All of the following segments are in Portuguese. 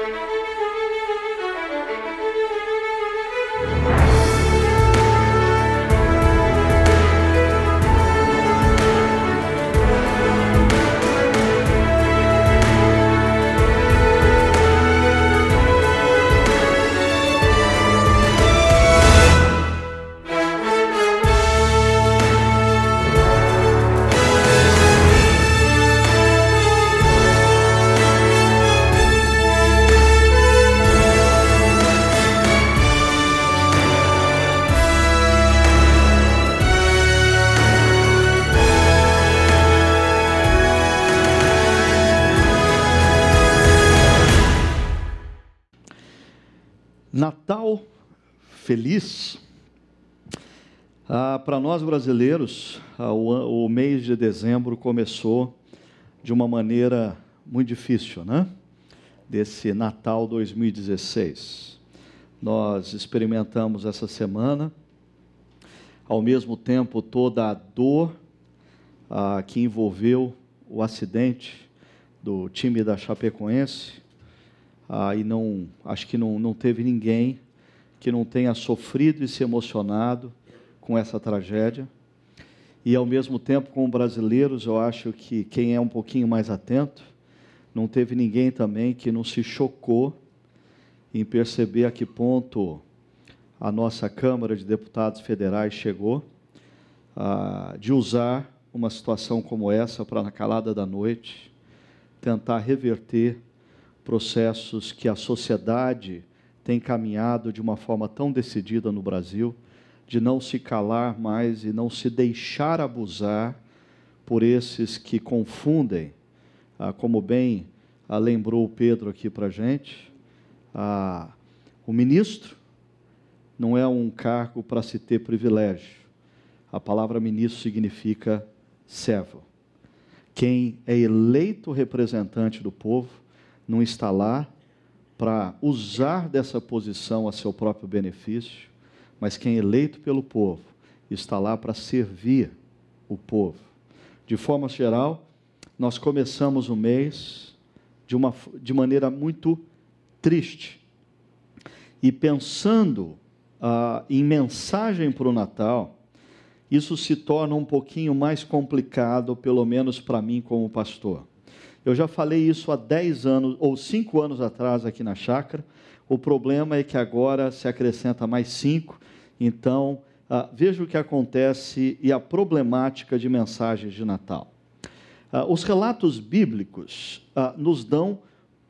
Natal Nós brasileiros, ah, o mês de dezembro começou de uma maneira muito difícil, né? Desse Natal 2016. Nós experimentamos essa semana, ao mesmo tempo, toda a dor ah, que envolveu o acidente do time da Chapecoense, ah, e não, acho que não, não teve ninguém que não tenha sofrido e se emocionado com essa tragédia. E ao mesmo tempo, como brasileiros, eu acho que quem é um pouquinho mais atento, não teve ninguém também que não se chocou em perceber a que ponto a nossa Câmara de Deputados Federais chegou ah, de usar uma situação como essa para, na calada da noite, tentar reverter processos que a sociedade tem caminhado de uma forma tão decidida no Brasil, de não se calar mais e não se deixar abusar por esses que confundem, ah, como bem ah, lembrou Pedro aqui para a gente, ah, o ministro não é um cargo para se ter privilégio. A palavra ministro significa servo. Quem é eleito representante do povo não está lá para usar dessa posição a seu próprio benefício, mas quem é eleito pelo povo está lá para servir o povo. De forma geral, nós começamos o mês de, uma, de maneira muito triste. E pensando ah, em mensagem para o Natal, isso se torna um pouquinho mais complicado, pelo menos para mim como pastor. Eu já falei isso há 10 anos ou 5 anos atrás aqui na chácara. O problema é que agora se acrescenta mais 5. Então, uh, veja o que acontece e a problemática de mensagens de Natal. Uh, os relatos bíblicos uh, nos dão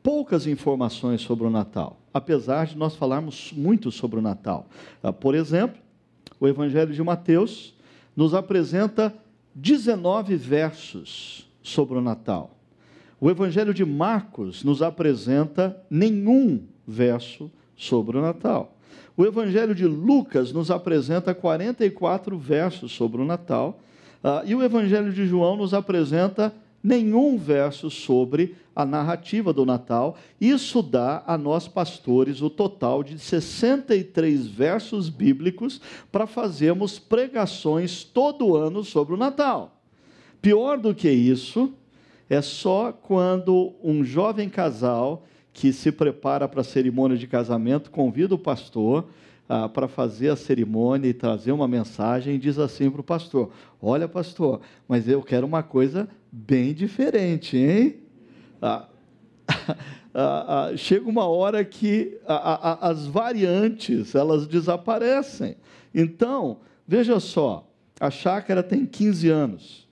poucas informações sobre o Natal, apesar de nós falarmos muito sobre o Natal. por exemplo, o Evangelho de Mateus nos apresenta 19 versos sobre o Natal. O Evangelho de Marcos nos apresenta nenhum verso sobre o Natal. O Evangelho de Lucas nos apresenta 44 versos sobre o Natal. Uh, e o Evangelho de João nos apresenta nenhum verso sobre a narrativa do Natal. Isso dá a nós pastores o total de 63 versos bíblicos para fazermos pregações todo ano sobre o Natal. Pior do que isso, é só quando um jovem casal que se prepara para a cerimônia de casamento convida o pastor ah, para fazer a cerimônia e trazer uma mensagem e diz assim para o pastor: Olha, pastor, mas eu quero uma coisa bem diferente, hein? Ah, ah, ah chega uma hora que as variantes elas desaparecem. Então, veja só, a chácara tem 15 anos.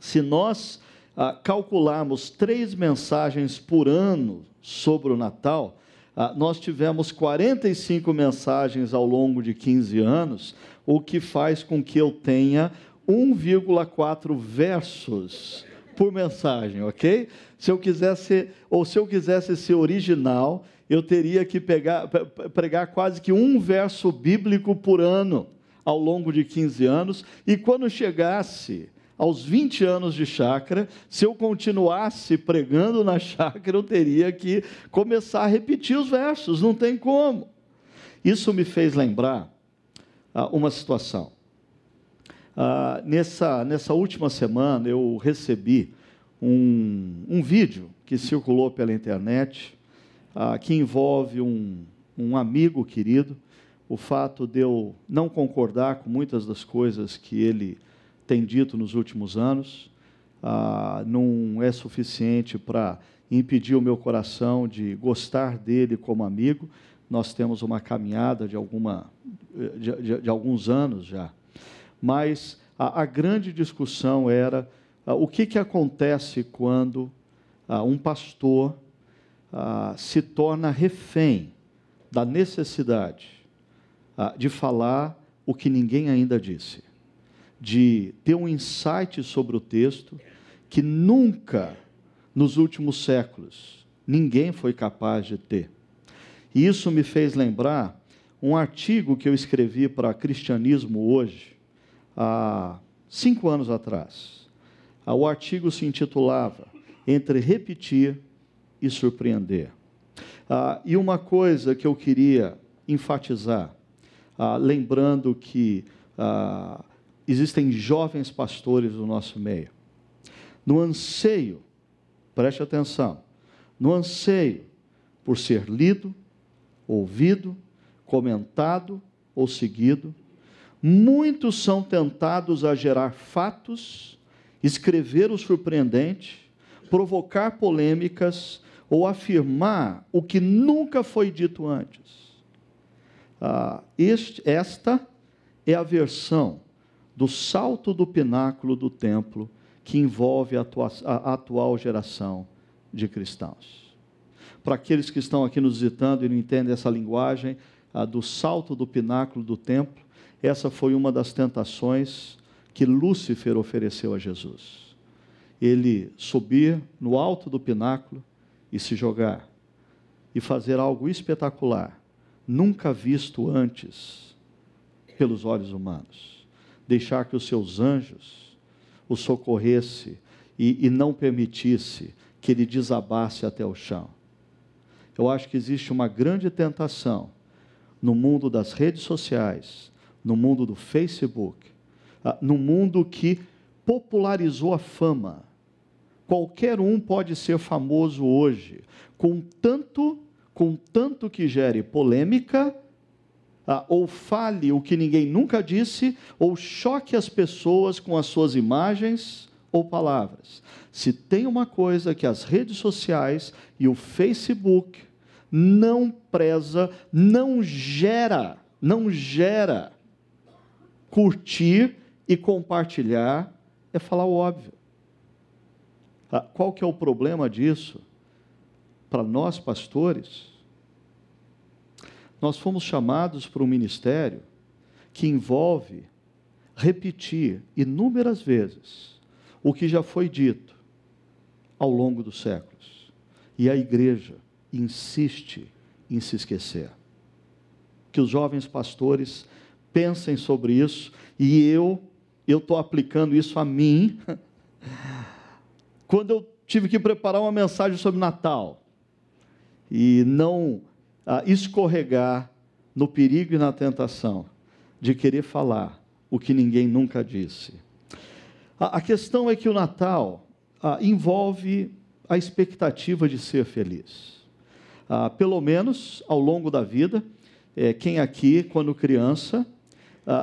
Se nós ah, calcularmos três mensagens por ano sobre o Natal, ah, nós tivemos 45 mensagens ao longo de 15 anos, o que faz com que eu tenha 1,4 versos por mensagem, ok? Se eu quisesse, ou se eu quisesse ser original, eu teria que pegar, pregar quase que um verso bíblico por ano ao longo de 15 anos, e quando chegasse aos 20 anos de chácara, se eu continuasse pregando na chácara, eu teria que começar a repetir os versos, não tem como. Isso me fez lembrar ah, uma situação. Ah, nessa, nessa última semana, eu recebi um, um vídeo que circulou pela internet ah, que envolve um, um amigo querido, o fato de eu não concordar com muitas das coisas que ele tem dito nos últimos anos, ah, não é suficiente para impedir o meu coração de gostar dele como amigo. Nós temos uma caminhada de, alguma, de, de, de alguns anos já. Mas a, a grande discussão era ah, o que, que acontece quando ah, um pastor ah, se torna refém da necessidade de falar o que ninguém ainda disse, de ter um insight sobre o texto que nunca nos últimos séculos ninguém foi capaz de ter. E isso me fez lembrar um artigo que eu escrevi para Cristianismo hoje, há cinco anos atrás. Ah, o artigo se intitulava Entre Repetir e Surpreender. Ah, e uma coisa que eu queria enfatizar, ah, lembrando que ah, existem jovens pastores no nosso meio no anseio, preste atenção, no anseio por ser lido, ouvido, comentado ou seguido, muitos são tentados a gerar fatos, escrever o surpreendente, provocar polêmicas ou afirmar o que nunca foi dito antes. Ah, este, esta é a versão do salto do pináculo do templo que envolve a, atua a atual geração de cristãos. Para aqueles que estão aqui nos visitando e não entendem essa linguagem, a do salto do pináculo do templo, essa foi uma das tentações que Lúcifer ofereceu a Jesus. Ele subir no alto do pináculo e se jogar, e fazer algo espetacular, nunca visto antes pelos olhos humanos. Deixar que os seus anjos o socorresse e, e não permitisse que ele desabasse até o chão. Eu acho que existe uma grande tentação no mundo das redes sociais, no mundo do Facebook, ah, no mundo que popularizou a fama. Qualquer um pode ser famoso hoje, com tanto, com tanto que gere polêmica ah, ou fale o que ninguém nunca disse, ou choque as pessoas com as suas imagens ou palavras. Se tem uma coisa que as redes sociais e o Facebook não preza, não gera, não gera curtir e compartilhar, é falar o óbvio. Ah, qual que é o problema disso? Para nós pastores, nós fomos chamados para um ministério que envolve repetir inúmeras vezes o que já foi dito ao longo dos séculos. E a igreja insiste em se esquecer. Que os jovens pastores pensem sobre isso e eu eu estou aplicando isso a mim. Quando eu tive que preparar uma mensagem sobre Natal e não escorregar no perigo e na tentação de querer falar o que ninguém nunca disse. A, a questão é que o Natal envolve a expectativa de ser feliz. Pelo menos ao longo da vida, é, quem aqui, quando criança,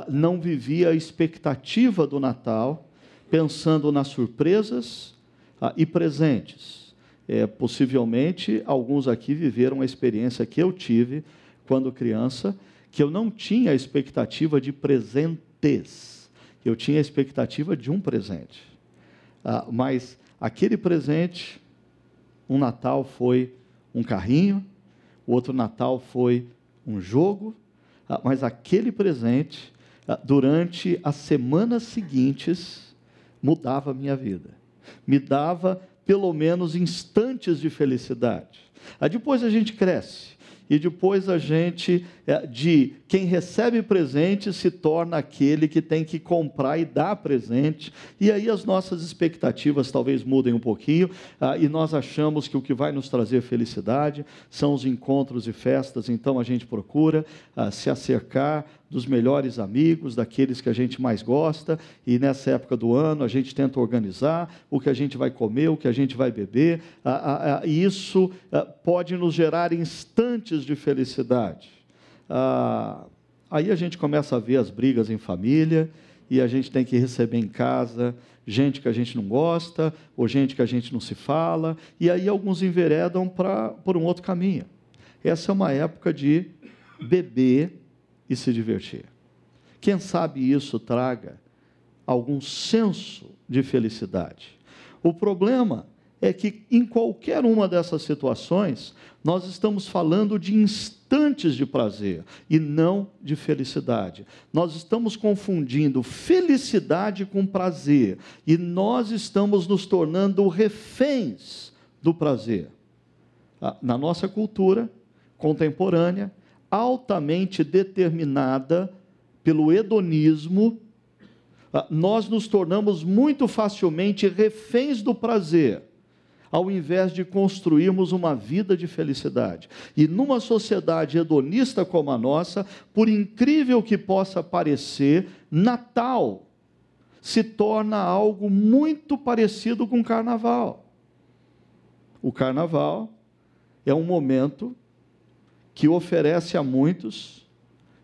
não vivia a expectativa do Natal, pensando nas surpresas e presentes é, possivelmente, alguns aqui viveram a experiência que eu tive quando criança, que eu não tinha expectativa de presentes, eu tinha expectativa de um presente. Ah, mas aquele presente, um Natal foi um carrinho, o outro Natal foi um jogo, ah, mas aquele presente, ah, durante as semanas seguintes, mudava a minha vida. Me dava pelo menos instantes de felicidade. Aí depois a gente cresce. E depois a gente, é, de quem recebe presente, se torna aquele que tem que comprar e dar presente, e aí as nossas expectativas talvez mudem um pouquinho, ah, e nós achamos que o que vai nos trazer felicidade são os encontros e festas, então a gente procura ah, se acercar dos melhores amigos, daqueles que a gente mais gosta, e nessa época do ano a gente tenta organizar o que a gente vai comer, o que a gente vai beber, e isso pode nos gerar instantes de felicidade. Aí a gente começa a ver as brigas em família, e a gente tem que receber em casa gente que a gente não gosta, ou gente que a gente não se fala, e aí alguns enveredam pra, por um outro caminho. Essa é uma época de beber e se divertir. Quem sabe isso traga algum senso de felicidade. O problema é que em qualquer uma dessas situações, nós estamos falando de instantes de prazer e não de felicidade. Nós estamos confundindo felicidade com prazer e nós estamos nos tornando reféns do prazer. Ah, na nossa cultura contemporânea, altamente determinada pelo hedonismo, ah, nós nos tornamos muito facilmente reféns do prazer ao invés de construirmos uma vida de felicidade. E numa sociedade hedonista como a nossa, por incrível que possa parecer, Natal se torna algo muito parecido com Carnaval. O Carnaval é um momento que oferece a muitos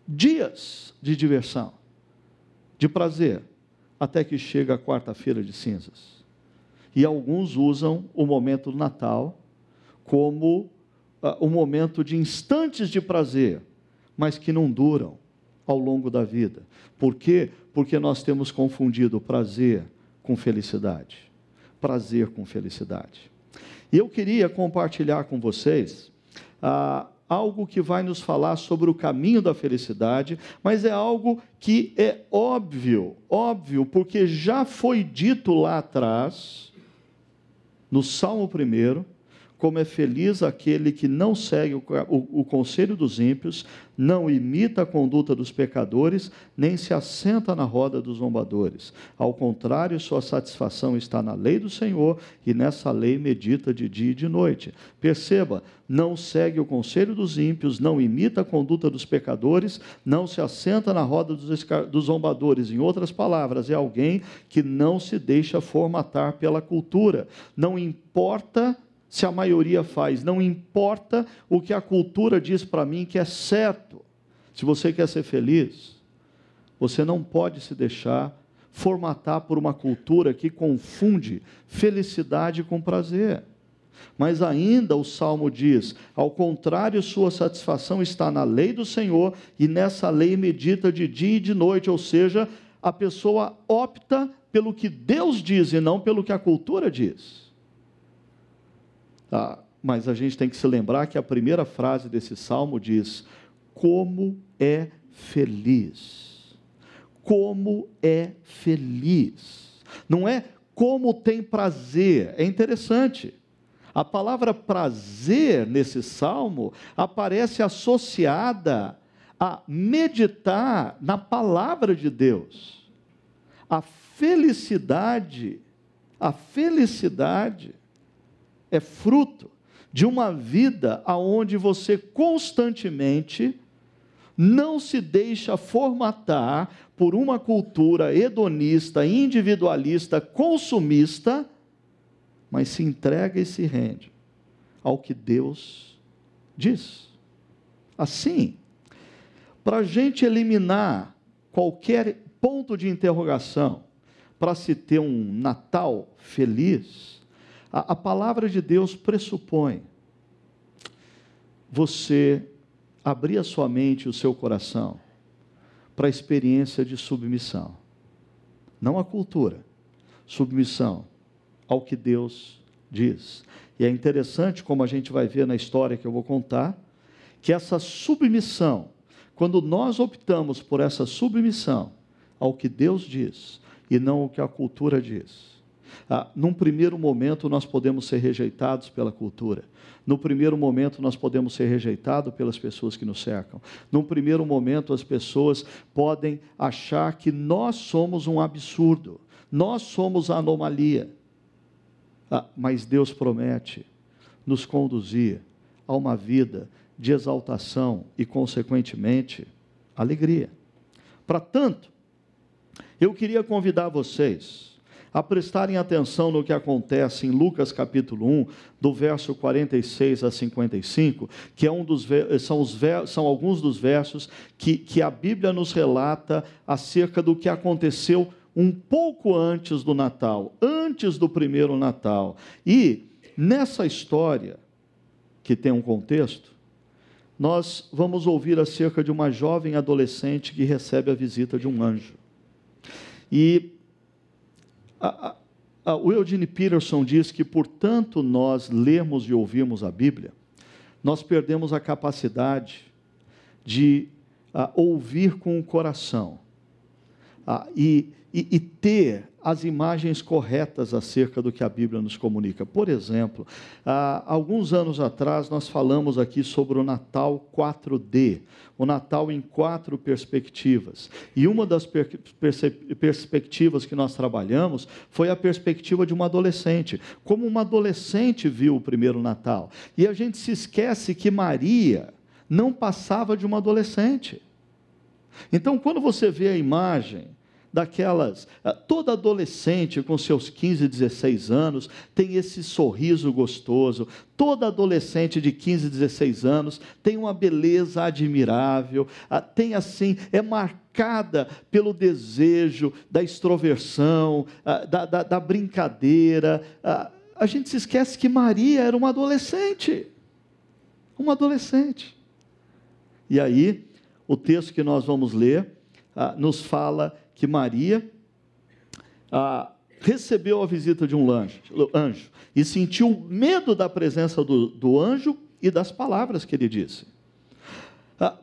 dias de diversão, de prazer, até que chega a quarta-feira de cinzas. E alguns usam o momento do Natal como uh, um momento de instantes de prazer, mas que não duram ao longo da vida. Por quê? Porque nós temos confundido prazer com felicidade. Prazer com felicidade. E eu queria compartilhar com vocês uh, algo que vai nos falar sobre o caminho da felicidade, mas é algo que é óbvio, óbvio, porque já foi dito lá atrás no Salmo 1, como é feliz aquele que não segue o, o, o, conselho dos ímpios, não imita a conduta dos pecadores, nem se assenta na roda dos zombadores. Ao contrário, sua satisfação está na lei do Senhor, e nessa lei medita de dia e de noite. Perceba, não segue o conselho dos ímpios, não imita a conduta dos pecadores, não se assenta na roda dos, dos zombadores. Em outras palavras, é alguém que não se deixa formatar pela cultura. Não importa se a maioria faz, não importa o que a cultura diz para mim que é certo. Se você quer ser feliz, você não pode se deixar formatar por uma cultura que confunde felicidade com prazer. Mas ainda o salmo diz: ao contrário, sua satisfação está na lei do Senhor, e nessa lei medita de dia e de noite, ou seja, a pessoa opta pelo que Deus diz e não pelo que a cultura diz. Ah, mas a gente tem que se lembrar que a primeira frase desse salmo diz: Como é feliz. Como é feliz. Não é como tem prazer. É interessante. A palavra prazer nesse salmo aparece associada a meditar na palavra de Deus. A felicidade, a felicidade é fruto de uma vida aonde você constantemente não se deixa formatar por uma cultura hedonista, individualista, consumista, mas se entrega e se rende ao que Deus diz. Assim, para a gente eliminar qualquer ponto de interrogação, para se ter um Natal feliz, a, a palavra de Deus pressupõe você abrir a sua mente e o seu coração para a experiência de submissão. Não a cultura, submissão ao que Deus diz. E é interessante, como a gente vai ver na história que eu vou contar, que essa submissão, quando nós optamos por essa submissão ao que Deus diz e não ao que a cultura diz, ah, num primeiro momento, nós podemos ser rejeitados pela cultura. No primeiro momento, nós podemos ser rejeitados pelas pessoas que nos cercam. Num primeiro momento, as pessoas podem achar que nós somos um absurdo, nós somos a anomalia. Ah, mas Deus promete nos conduzir a uma vida de exaltação e, consequentemente, alegria. Para tanto, eu queria convidar vocês a prestarem atenção no que acontece em Lucas capítulo 1, do verso 46 a 55, que é um dos, são, os, são alguns dos versos que, que a Bíblia nos relata acerca do que aconteceu um pouco antes do Natal, antes do primeiro Natal. E nessa história, que tem um contexto, nós vamos ouvir acerca de uma jovem adolescente que recebe a visita de um anjo. E a, a, o Eugene Peterson diz que, portanto, nós lermos e ouvirmos a Bíblia, nós perdemos a capacidade de a, ouvir com o coração e, e, e ter as imagens corretas acerca do que a Bíblia nos comunica. Por exemplo, há alguns anos atrás nós falamos aqui sobre o Natal 4D, o Natal em quatro perspectivas. E uma das per perspectivas que nós trabalhamos foi a perspectiva de uma adolescente, como uma adolescente viu o primeiro Natal. E a gente se esquece que Maria não passava de uma adolescente. Então, quando você vê a imagem daquelas. Ah, toda adolescente com seus 15, 16 anos tem esse sorriso gostoso. Toda adolescente de 15, 16 anos tem uma beleza admirável, ah, tem assim, é marcada pelo desejo da extroversão, ah, da, da, da brincadeira. A gente se esquece que Maria era uma adolescente. Uma adolescente. E aí, o texto que nós vamos ler nos fala que Maria ah, recebeu a visita de um anjo, e sentiu medo da presença do, do, anjo e das palavras que ele disse. Ah,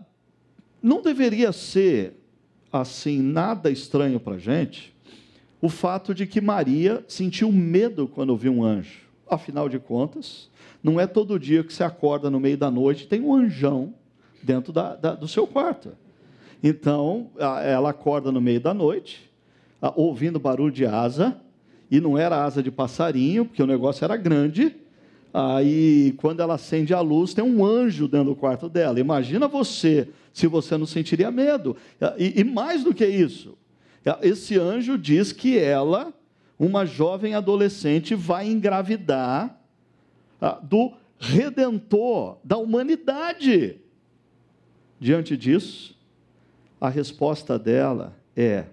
não deveria ser assim nada estranho para a gente o fato de que Maria sentiu medo quando viu um anjo. Afinal de contas, não é todo dia que você acorda no meio da noite e tem um anjão dentro da, da, do seu quarto. Então, ela acorda no meio da noite, ouvindo barulho de asa, e não era asa de passarinho, porque o negócio era grande. Aí, quando ela acende a luz, tem um anjo dentro do quarto dela. Imagina você, se você não sentiria medo. E, e mais do que isso, esse anjo diz que ela, uma jovem adolescente, vai engravidar do redentor da humanidade. Diante disso, a resposta dela é: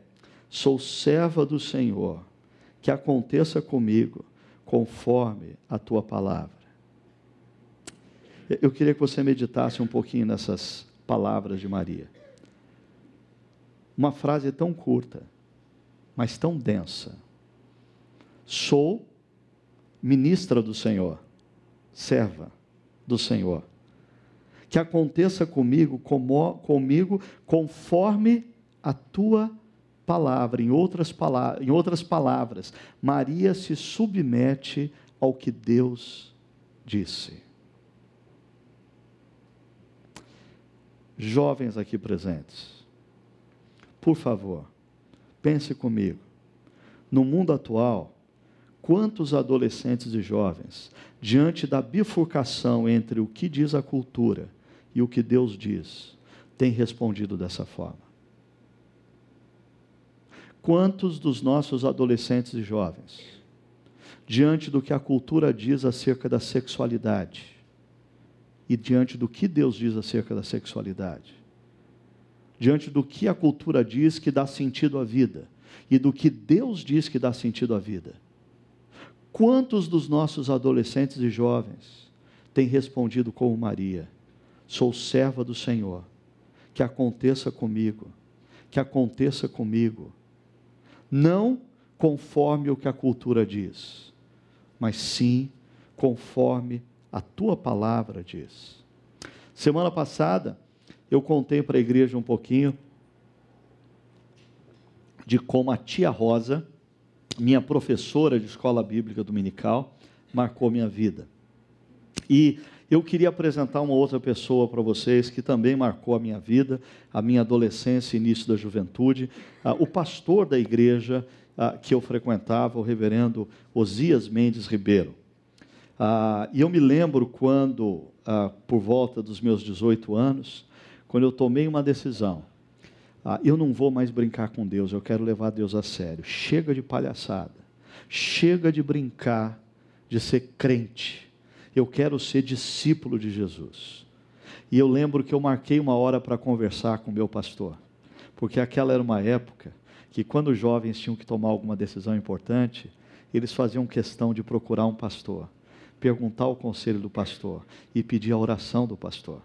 sou serva do Senhor, que aconteça comigo conforme a tua palavra. Eu queria que você meditasse um pouquinho nessas palavras de Maria. Uma frase tão curta, mas tão densa. Sou ministra do Senhor, serva do Senhor que aconteça comigo, como, comigo conforme a tua palavra. Em outras, em outras palavras, Maria se submete ao que Deus disse. Jovens aqui presentes, por favor, pense comigo. No mundo atual, quantos adolescentes e jovens, diante da bifurcação entre o que diz a cultura e o que Deus diz, tem respondido dessa forma. Quantos dos nossos adolescentes e jovens, diante do que a cultura diz acerca da sexualidade, e diante do que Deus diz acerca da sexualidade, diante do que a cultura diz que dá sentido à vida, e do que Deus diz que dá sentido à vida, quantos dos nossos adolescentes e jovens têm respondido como Maria? Sou serva do Senhor. Que aconteça comigo. Que aconteça comigo. Não conforme o que a cultura diz, mas sim conforme a tua palavra diz. Semana passada, eu contei para a igreja um pouquinho de como a tia Rosa, minha professora de escola bíblica dominical, marcou minha vida. E eu queria apresentar uma outra pessoa para vocês que também marcou a minha vida, a minha adolescência início da juventude, ah, o pastor da igreja ah, que eu frequentava, o reverendo Osias Mendes Ribeiro. Ah, e eu me lembro quando, por volta dos meus 18 anos, quando eu tomei uma decisão. ah, eu não vou mais brincar com Deus, eu quero levar Deus a sério. Chega de palhaçada, chega de brincar, de ser crente. Eu quero ser discípulo de Jesus. E eu lembro que eu marquei uma hora para conversar com meu pastor, porque aquela era uma época que, quando os jovens tinham que tomar alguma decisão importante, eles faziam questão de procurar um pastor, perguntar o conselho do pastor e pedir a oração do pastor.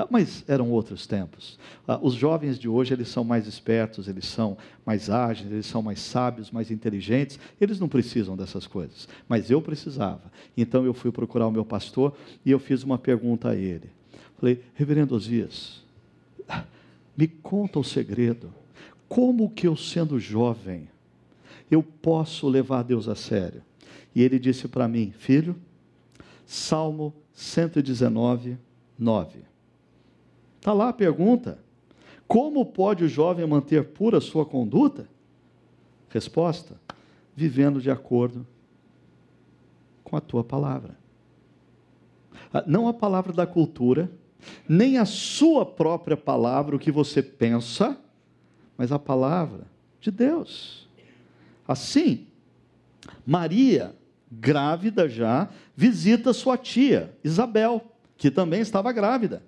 Ah, mas eram outros tempos. Ah, os jovens de hoje, eles são mais espertos, eles são mais ágeis, eles são mais sábios, mais inteligentes, eles não precisam dessas coisas. Mas eu precisava. Então eu fui procurar o meu pastor e eu fiz uma pergunta a ele. Falei, reverendo Osias, me conta o segredo. Como que eu, sendo jovem, eu posso levar Deus a sério? E ele disse para mim, filho, Salmo 119, 9. Está lá a pergunta: como pode o jovem manter pura sua conduta? Resposta: vivendo de acordo com a tua palavra. Ah, não a palavra da cultura, nem a sua própria palavra, o que você pensa, mas a palavra de Deus. Assim, Maria, grávida já, visita sua tia, Isabel, que também estava grávida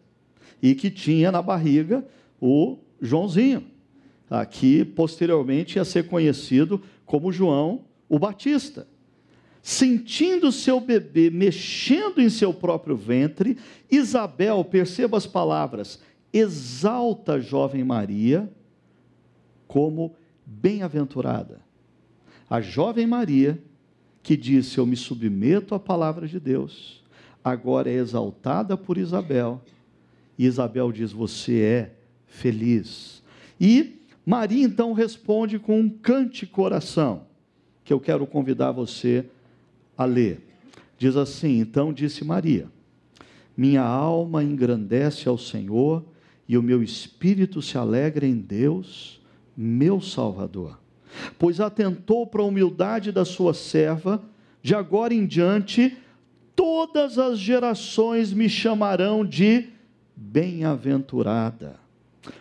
e que tinha na barriga o Joãozinho, que posteriormente ia ser conhecido como João o Batista. Sentindo seu bebê mexendo em seu próprio ventre, Isabel, perceba as palavras, exalta a jovem Maria como bem-aventurada. A jovem Maria, que disse: Eu me submeto à palavra de Deus, agora é exaltada por Isabel e Isabel diz: Você é feliz. E Maria então responde com um cante coração, que eu quero convidar você a ler. Diz assim: Então disse Maria: Minha alma engrandece ao Senhor e o meu espírito se alegra em Deus, meu Salvador, pois atentou para a humildade da sua serva, de agora em diante todas as gerações me chamarão de bem-aventurada,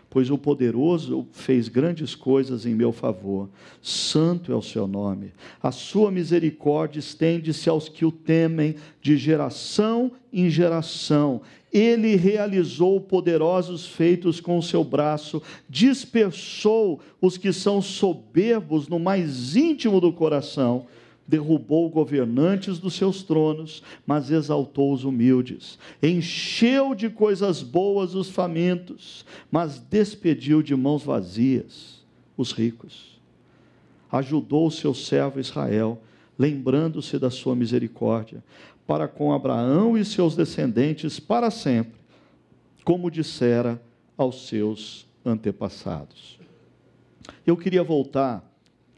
pois o poderoso fez grandes coisas em meu favor. Santo é o seu nome. A sua misericórdia estende-se aos que o temem de geração em geração. Ele realizou poderosos feitos com o seu braço, dispersou os que são soberbos no mais íntimo do coração derrubou governantes dos seus tronos, mas exaltou os humildes. Encheu de coisas boas os famintos, mas despediu de mãos vazias os ricos. Ajudou o seu servo Israel, lembrando-se da sua misericórdia, para com Abraão e seus descendentes para sempre, como dissera aos seus antepassados. Eu queria voltar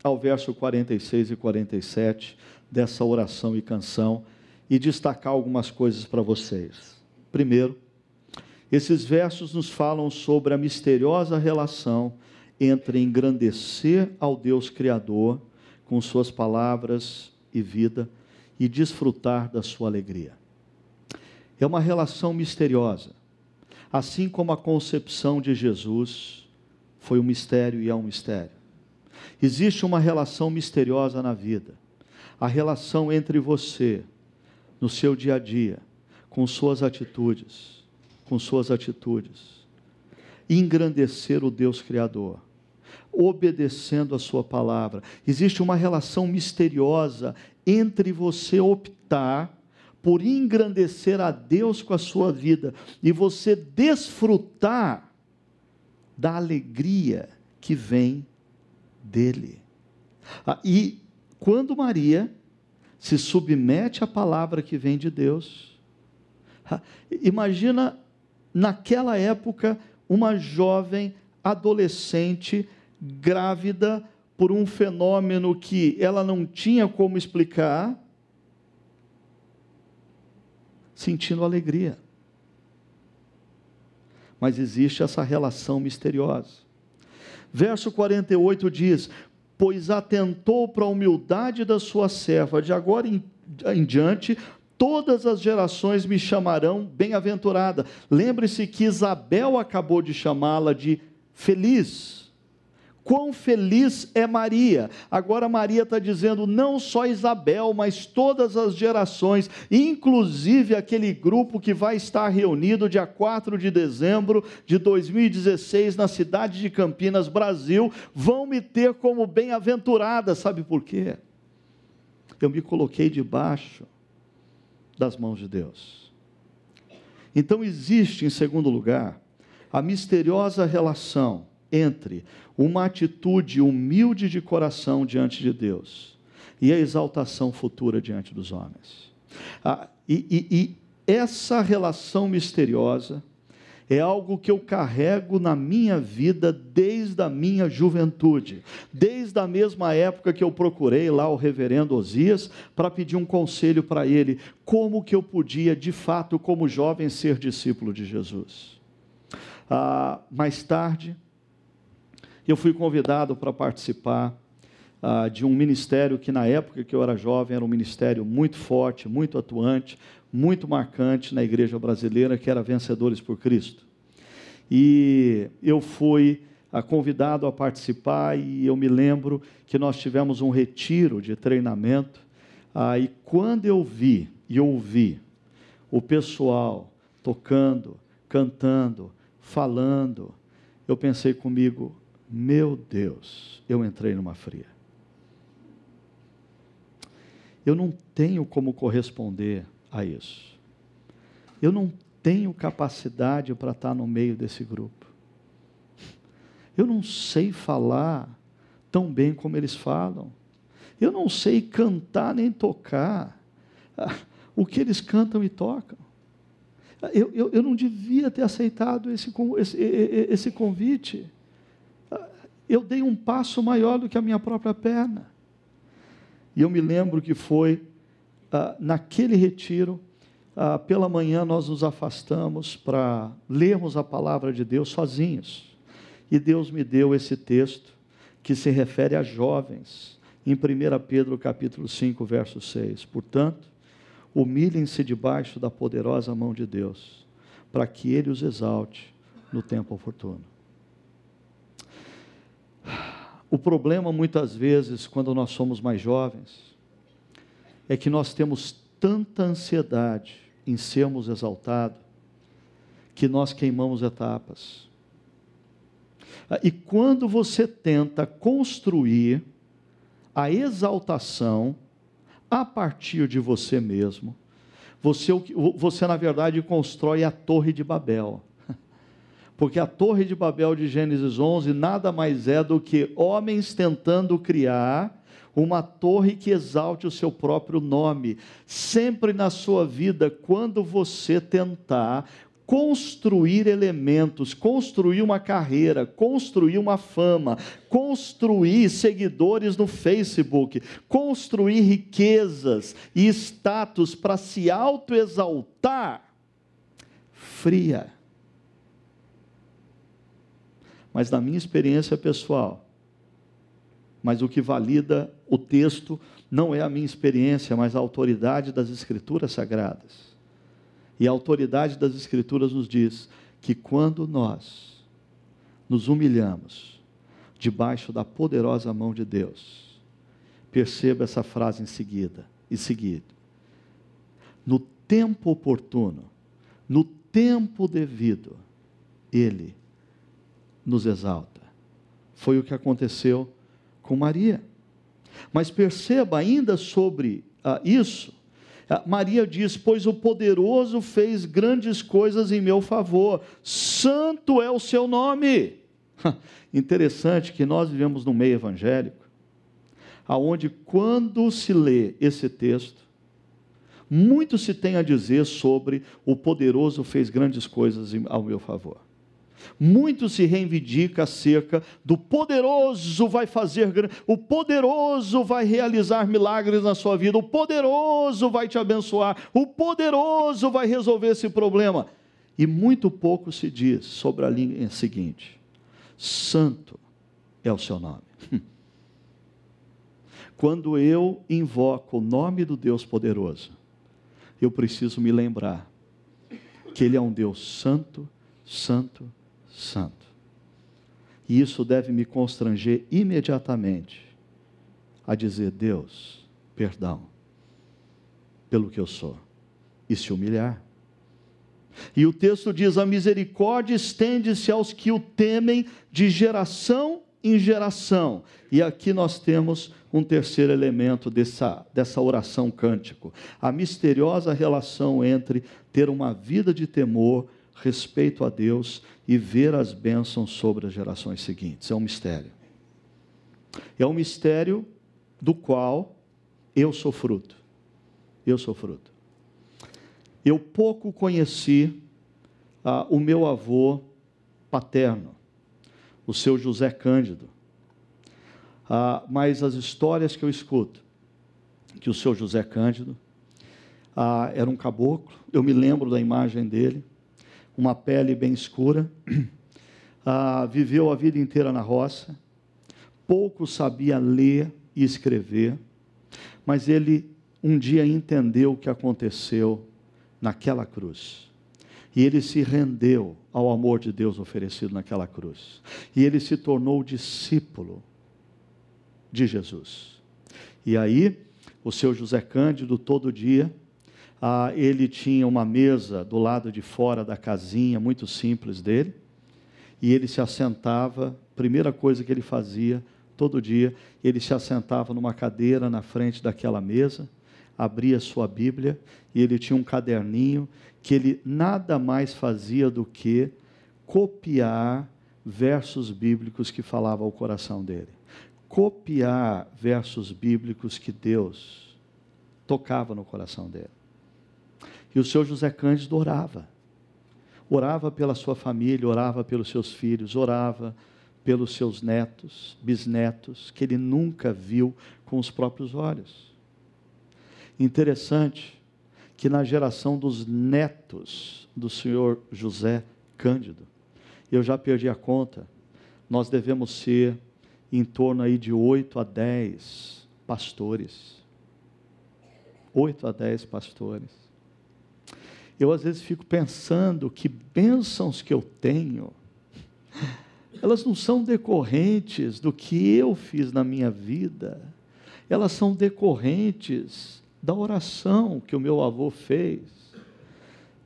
ao verso 46 e 47 dessa oração e canção e destacar algumas coisas para vocês. Primeiro, esses versos nos falam sobre a misteriosa relação entre engrandecer ao Deus Criador com suas palavras e vida e desfrutar da sua alegria. É uma relação misteriosa. Assim como a concepção de Jesus foi um mistério e é um mistério. Existe uma relação misteriosa na vida. A relação entre você, no seu dia a dia, com suas atitudes, com suas atitudes. Engrandecer o Deus Criador, obedecendo a Sua palavra. Existe uma relação misteriosa entre você optar por engrandecer a Deus com a sua vida e você desfrutar da alegria que vem dele. Ah, e quando Maria se submete à palavra que vem de Deus, ah, imagina naquela época uma jovem adolescente grávida por um fenômeno que ela não tinha como explicar, sentindo alegria. Mas existe essa relação misteriosa. Verso 48 diz: Pois atentou para a humildade da sua serva, de agora em, em diante, todas as gerações me chamarão bem-aventurada. Lembre-se que Isabel acabou de chamá-la de feliz. Quão feliz é Maria! Agora Maria está dizendo, não só Isabel, mas todas as gerações, inclusive aquele grupo que vai estar reunido dia 4 de dezembro de 2016 na cidade de Campinas, Brasil, vão me ter como bem-aventurada. Sabe por quê? Eu me coloquei debaixo das mãos de Deus. Então existe, em segundo lugar, a misteriosa relação entre uma atitude humilde de coração diante de Deus e a exaltação futura diante dos homens. Ah, e, e, e essa relação misteriosa é algo que eu carrego na minha vida desde a minha juventude, desde a mesma época que eu procurei lá o reverendo Osias para pedir um conselho para ele, como que eu podia, de fato, como jovem, ser discípulo de Jesus. Ah, mais tarde, eu fui convidado para participar ah, de um ministério que, na época que eu era jovem, era um ministério muito forte, muito atuante, muito marcante na igreja brasileira, que era Vencedores por Cristo. E eu fui ah, convidado a participar, e eu me lembro que nós tivemos um retiro de treinamento. Ah, e quando eu vi e ouvi o pessoal tocando, cantando, falando, eu pensei comigo: meu Deus, eu entrei numa fria. Eu não tenho como corresponder a isso. Eu não tenho capacidade para estar no meio desse grupo. Eu não sei falar tão bem como eles falam. Eu não sei cantar nem tocar ah, o que eles cantam e tocam. Eu, eu, eu não devia ter aceitado esse, esse, esse convite eu dei um passo maior do que a minha própria perna. E eu me lembro que foi ah, naquele retiro, ah, pela manhã nós nos afastamos para lermos a palavra de Deus sozinhos. E Deus me deu esse texto que se refere a jovens, em 1 Pedro capítulo 5, verso 6. Portanto, humilhem-se debaixo da poderosa mão de Deus, para que Ele os exalte no tempo oportuno. O problema, muitas vezes, quando nós somos mais jovens, é que nós temos tanta ansiedade em sermos exaltados, que nós queimamos etapas. E quando você tenta construir a exaltação a partir de você mesmo, você, você na verdade constrói a Torre de Babel. Porque a Torre de Babel de Gênesis 11 nada mais é do que homens tentando criar uma torre que exalte o seu próprio nome. Sempre na sua vida, quando você tentar construir elementos, construir uma carreira, construir uma fama, construir seguidores no Facebook, construir riquezas e status para se autoexaltar, fria mas na minha experiência pessoal. Mas o que valida o texto não é a minha experiência, mas a autoridade das Escrituras sagradas. E a autoridade das Escrituras nos diz que quando nós nos humilhamos debaixo da poderosa mão de Deus, perceba essa frase em seguida, e seguido. No tempo oportuno, no tempo devido, Ele nos exalta. Foi o que aconteceu com Maria. Mas perceba ainda sobre ah, isso, ah, Maria diz: Pois o poderoso fez grandes coisas em meu favor, santo é o seu nome. Interessante que nós vivemos no meio evangélico, aonde quando se lê esse texto, muito se tem a dizer sobre o poderoso fez grandes coisas ao meu favor. Muito se reivindica acerca do poderoso vai fazer, o poderoso vai realizar milagres na sua vida, o poderoso vai te abençoar, o poderoso vai resolver esse problema. E muito pouco se diz sobre a linha seguinte: Santo é o seu nome. Quando eu invoco o nome do Deus poderoso, eu preciso me lembrar que Ele é um Deus santo, santo, santo. E isso deve me constranger imediatamente a dizer: Deus, perdão pelo que eu sou, e se humilhar. E o texto diz: a misericórdia estende-se aos que o temem de geração em geração. E aqui nós temos um terceiro elemento dessa, dessa oração cântico: a misteriosa relação entre ter uma vida de temor, respeito a Deus e ver as bênçãos sobre as gerações seguintes. É um mistério. É um mistério do qual eu sou fruto. Eu sou fruto. Eu pouco conheci ah, o meu avô paterno, o seu José Cândido. Ah, mas as histórias que eu escuto, que o seu José Cândido ah, era um caboclo, eu me lembro da imagem dele, uma pele bem escura, ah, viveu a vida inteira na roça, pouco sabia ler e escrever, mas ele um dia entendeu o que aconteceu naquela cruz. E ele se rendeu ao amor de Deus oferecido naquela cruz. E ele se tornou discípulo de Jesus. E aí, o seu José Cândido, todo dia, ah, ele tinha uma mesa do lado de fora da casinha, muito simples dele, e ele se assentava, primeira coisa que ele fazia, todo dia, ele se assentava numa cadeira na frente daquela mesa, abria sua Bíblia e ele tinha um caderninho que ele nada mais fazia do que copiar versos bíblicos que falavam ao coração dele. Copiar versos bíblicos que Deus tocava no coração dele. E o seu José Cândido orava. Orava pela sua família, orava pelos seus filhos, orava pelos seus netos, bisnetos, que ele nunca viu com os próprios olhos. Interessante que na geração dos netos do senhor José Cândido, eu já perdi a conta, nós devemos ser em torno aí de 8 a 10 pastores. 8 a 10 pastores. Eu às vezes fico pensando que bênçãos que eu tenho, elas não são decorrentes do que eu fiz na minha vida, elas são decorrentes da oração que o meu avô fez.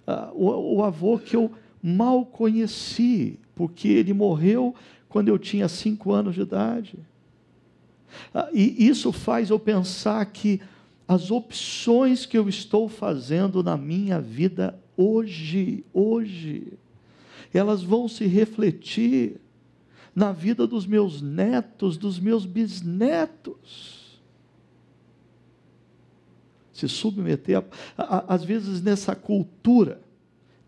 Ah, o, o avô que eu mal conheci, porque ele morreu quando eu tinha cinco anos de idade. Ah, e isso faz eu pensar que as opções que eu estou fazendo na minha vida hoje, hoje, elas vão se refletir na vida dos meus netos, dos meus bisnetos se submeter, a, a, às vezes, nessa cultura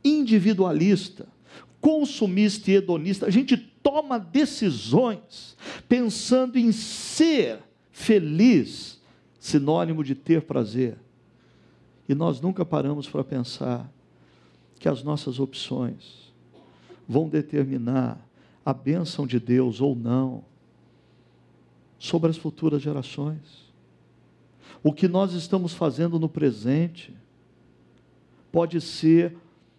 individualista, consumista e hedonista. A gente toma decisões pensando em ser feliz, sinônimo de ter prazer. E nós nunca paramos para pensar que as nossas opções vão determinar a bênção de Deus ou não sobre as futuras gerações. O que nós estamos fazendo no presente pode ser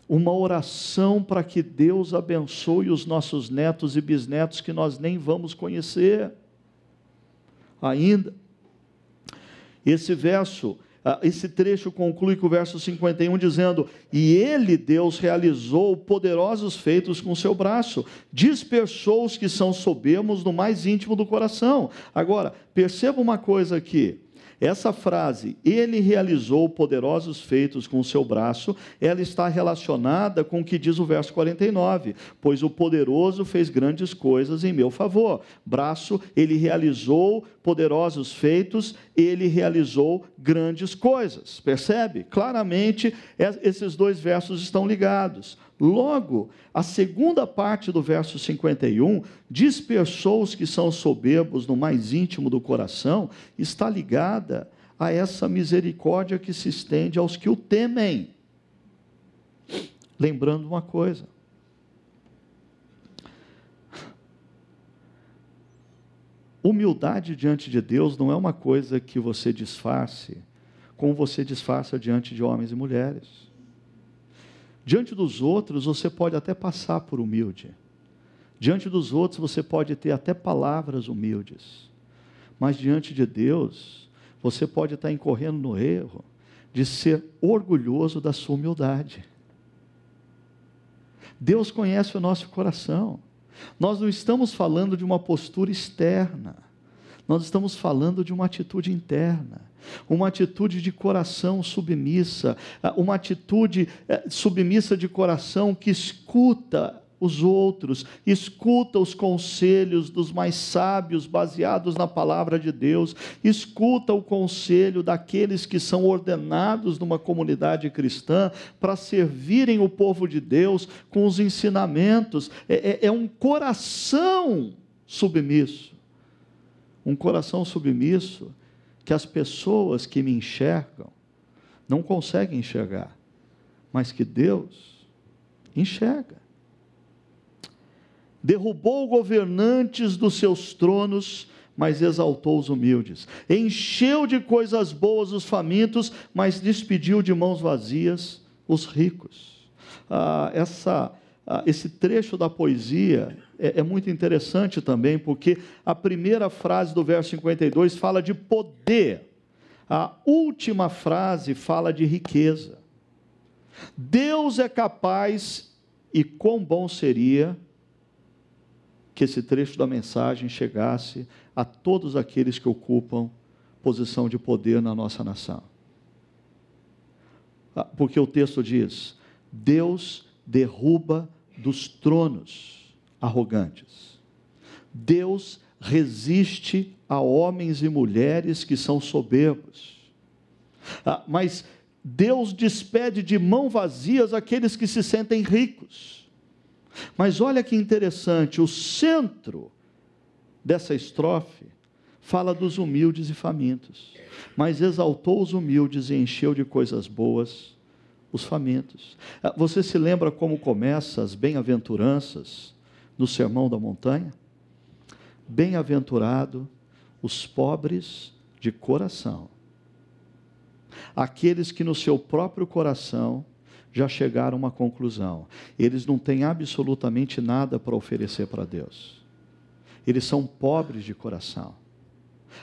uma oração para que Deus abençoe os nossos netos e bisnetos que nós nem vamos conhecer ainda. Esse verso, ah, esse trecho conclui com o verso 51 dizendo: E ele, Deus, realizou poderosos feitos com seu braço, dispersou os que são soberbos no mais íntimo do coração. Agora, perceba uma coisa aqui. Essa frase, ele realizou poderosos feitos com o seu braço, ela está relacionada com o que diz o verso 49, pois o poderoso fez grandes coisas em meu favor. Braço, ele realizou poderosos feitos, ele realizou grandes coisas. Percebe? Claramente, esses dois versos estão ligados. Logo, a segunda parte do verso 51, dispersou os que são soberbos no mais íntimo do coração, está ligada a essa misericórdia que se estende aos que o temem. Lembrando uma coisa. Humildade diante de Deus não é uma coisa que você disfarce, como você disfarça diante de homens e mulheres. Diante dos outros, você pode até passar por humilde. Diante dos outros você pode ter até palavras humildes, mas diante de Deus você pode estar incorrendo no erro de ser orgulhoso da sua humildade. Deus conhece o nosso coração. Nós não estamos falando de uma postura externa, nós estamos falando de uma atitude interna, uma atitude de coração submissa, uma atitude eh, submissa de coração que escuta os outros, escuta os conselhos dos mais sábios baseados na palavra de Deus, escuta o conselho daqueles que são ordenados numa comunidade cristã para servirem o povo de Deus com os ensinamentos. É, é, é um coração submisso, um coração submisso que as pessoas que me enxergam não conseguem enxergar, mas que Deus enxerga derrubou governantes dos seus tronos, mas exaltou os humildes. Encheu de coisas boas os famintos, mas despediu de mãos vazias os ricos. Ah, essa, esse trecho da poesia é, é muito interessante também, porque a primeira frase do verso 52 fala de poder, a última frase fala de riqueza. Deus é capaz, e quão bom seria que esse trecho da mensagem chegasse a todos aqueles que ocupam posição de poder na nossa nação. Ah, porque o texto diz: Deus derruba dos tronos arrogantes. Deus resiste a homens e mulheres que são soberbos. Ah, mas Deus despede de mão vazias aqueles que se sentem ricos. Mas olha que interessante, o centro dessa estrofe fala dos humildes e famintos, mas exaltou os humildes e encheu de coisas boas os famintos. Ah, você se lembra como começa as bem-aventuranças no Sermão da Montanha? Bem-aventurado os pobres de coração, aqueles que no seu próprio coração já chegaram a uma conclusão. Eles não têm absolutamente nada para oferecer para Deus. Eles são pobres de coração.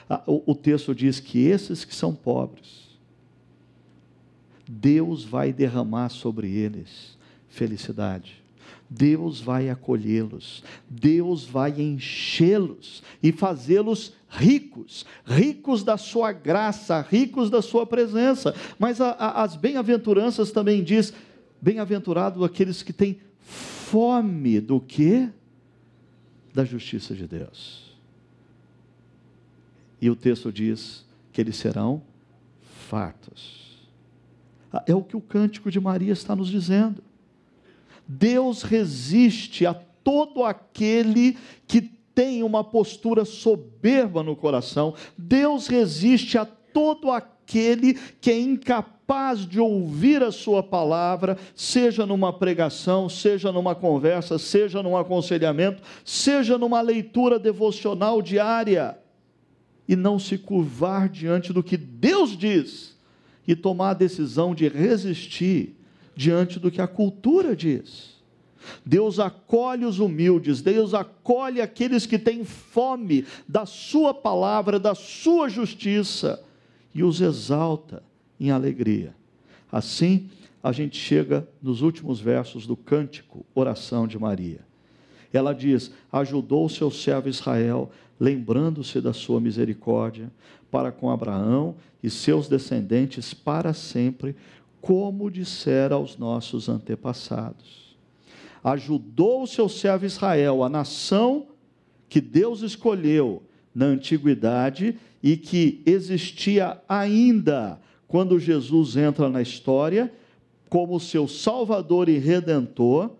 Ah, o texto diz que esses que são pobres, Deus vai derramar sobre eles felicidade. Deus vai acolhê-los, Deus vai enchê-los e fazê-los ricos, ricos da sua graça, ricos da sua presença. Mas a, a, as bem-aventuranças também diz: bem-aventurado aqueles que têm fome do que? Da justiça de Deus. E o texto diz que eles serão fartos. Ah, é o que o cântico de Maria está nos dizendo. Deus resiste a todo aquele que tem uma postura soberba no coração. Deus resiste a todo aquele que é incapaz de ouvir a sua palavra, seja numa pregação, seja numa conversa, seja num aconselhamento, seja numa leitura devocional diária, e não se curvar diante do que Deus diz e tomar a decisão de resistir diante do que a cultura diz. Deus acolhe os humildes, Deus acolhe aqueles que têm fome da Sua palavra, da Sua justiça, e os exalta em alegria. Assim, a gente chega nos últimos versos do cântico Oração de Maria. Ela diz: Ajudou o seu servo Israel, lembrando-se da sua misericórdia, para com Abraão e seus descendentes para sempre, como dissera aos nossos antepassados. Ajudou o seu servo Israel, a nação que Deus escolheu na antiguidade e que existia ainda quando Jesus entra na história como seu Salvador e Redentor,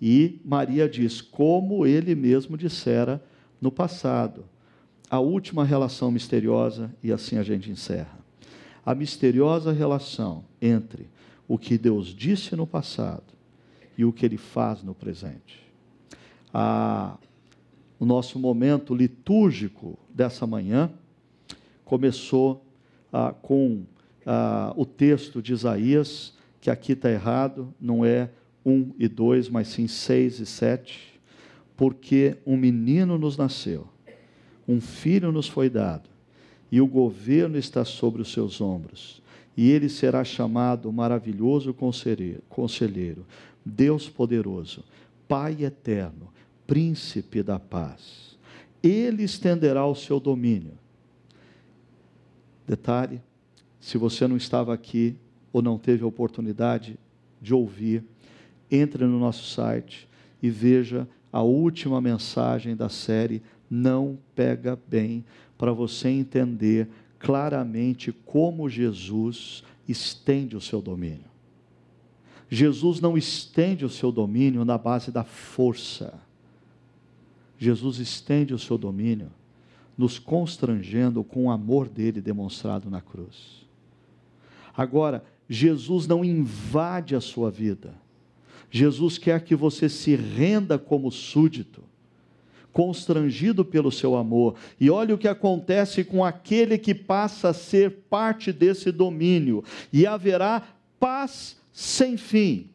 e Maria diz, como ele mesmo dissera no passado. A última relação misteriosa, e assim a gente encerra. A misteriosa relação entre o que Deus disse no passado e o que ele faz no presente. Ah, o nosso momento litúrgico dessa manhã começou ah, com ah, o texto de Isaías, que aqui está errado, não é 1 e 2, mas sim 6 e 7. porque um menino nos nasceu, um filho nos foi dado, e o governo está sobre os seus ombros, e ele será chamado Maravilhoso Conselheiro, Deus Poderoso, Pai Eterno, Príncipe da Paz. Ele estenderá o seu domínio. Detalhe: se você não estava aqui ou não teve a oportunidade de ouvir, entre no nosso site e veja a última mensagem da série Não Pega Bem, para você entender claramente como Jesus estende o seu domínio. Jesus não estende o seu domínio na base da força. Jesus estende o seu domínio nos constrangendo com o amor dele demonstrado na cruz. Agora, Jesus não invade a sua vida. Jesus quer que você se renda como súdito, constrangido pelo seu amor. E olha o que acontece com aquele que passa a ser parte desse domínio, e haverá paz sem fim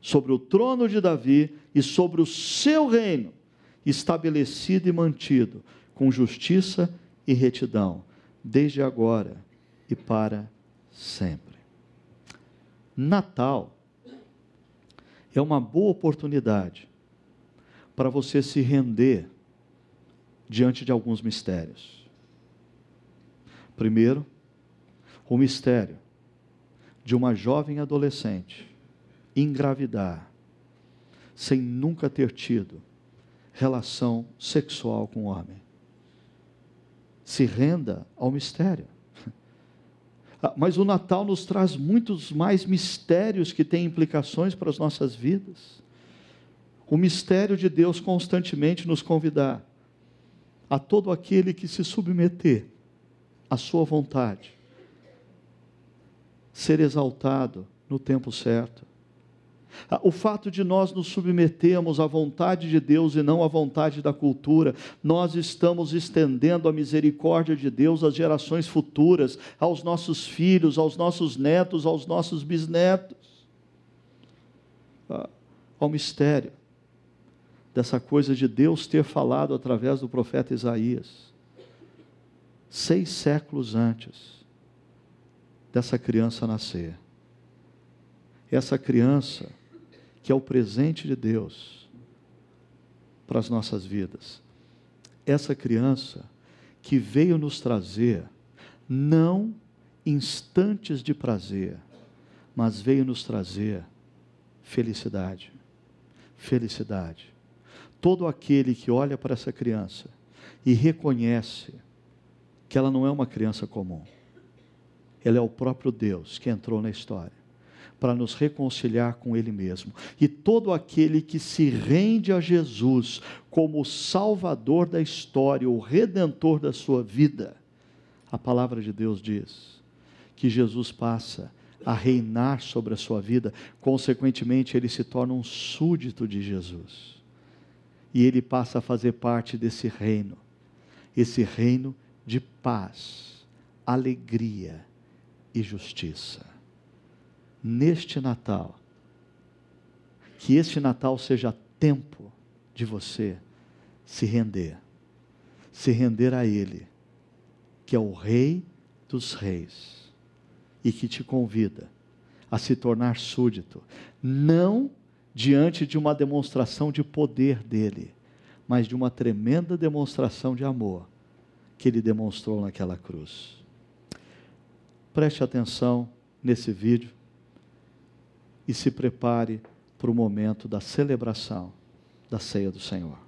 sobre o trono de Davi e sobre o seu reino, estabelecido e mantido com justiça e retidão, desde agora e para sempre. Natal é uma boa oportunidade para você se render diante de alguns mistérios. Primeiro, o mistério de uma jovem adolescente engravidar sem nunca ter tido relação sexual com o homem. Se renda ao mistério. Ah, mas o Natal nos traz muitos mais mistérios que têm implicações para as nossas vidas. O mistério de Deus constantemente nos convidar a todo aquele que se submeter à sua vontade, ser exaltado no tempo certo, ah, o fato de nós nos submetermos à vontade de Deus e não à vontade da cultura, nós estamos estendendo a misericórdia de Deus às gerações futuras, aos nossos filhos, aos nossos netos, aos nossos bisnetos. Ah, ao mistério dessa coisa de Deus ter falado através do profeta Isaías, seis séculos antes dessa criança nascer. Essa criança que é o presente de Deus para as nossas vidas. Essa criança que veio nos trazer não instantes de prazer, mas veio nos trazer felicidade. Felicidade. Todo aquele que olha para essa criança e reconhece que ela não é uma criança comum, ela é o próprio Deus que entrou na história para nos reconciliar com Ele mesmo. E todo aquele que se rende a Jesus como o Salvador da história, o Redentor da sua vida, a palavra de Deus diz que Jesus passa a reinar sobre a sua vida, consequentemente, ele se torna um súdito de Jesus. E ele passa a fazer parte desse reino, esse reino de paz, alegria e justiça. Neste Natal, que este Natal seja tempo de você se render, se render a Ele, que é o Rei dos Reis e que te convida a se tornar súdito, não diante de uma demonstração de poder dele, mas de uma tremenda demonstração de amor que ele demonstrou naquela cruz. Preste atenção nesse vídeo e se prepare para o momento da celebração da ceia do Senhor.